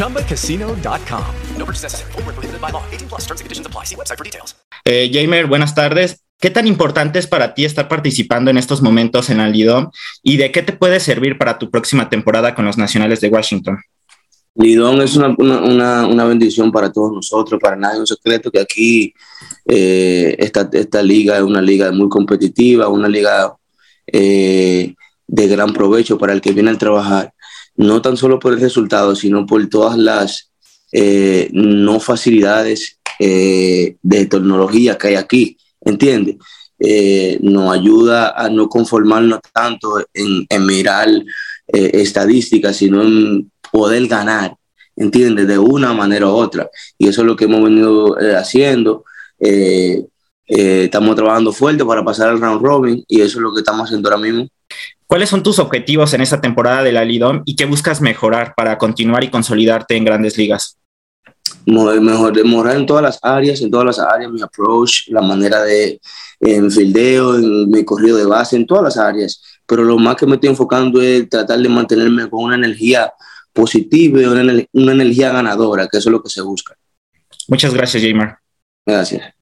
ChumbaCasino.com. No purchase necessary. Full prohibited by law. 18 plus terms and conditions apply. See website for details. Eh, Jamer, buenas tardes. ¿Qué tan importante es para ti estar participando en estos momentos en el Lidom y de qué te puede servir para tu próxima temporada con los Nacionales de Washington? Lidón es una, una, una, bendición para todos nosotros, para nadie es un secreto que aquí eh, esta, esta, liga es una liga muy competitiva, una liga eh, de gran provecho para el que viene a trabajar, no tan solo por el resultado, sino por todas las eh, no facilidades de tecnología que hay aquí, ¿entiendes? nos ayuda a no conformarnos tanto en, en mirar estadísticas, sino en poder ganar, ¿entiendes? De una manera u otra. Y eso es lo que hemos venido eh, haciendo. Eh, eh, estamos trabajando fuerte para pasar al round robin y eso es lo que estamos haciendo ahora mismo. ¿Cuáles son tus objetivos en esta temporada de la Lidom y qué buscas mejorar para continuar y consolidarte en grandes ligas? Mejor, mejorar en todas las áreas, en todas las áreas, mi approach, la manera de en fildeo, en mi corrido de base, en todas las áreas. Pero lo más que me estoy enfocando es tratar de mantenerme con una energía positiva y una, una energía ganadora, que eso es lo que se busca. Muchas gracias, Jamer. Gracias.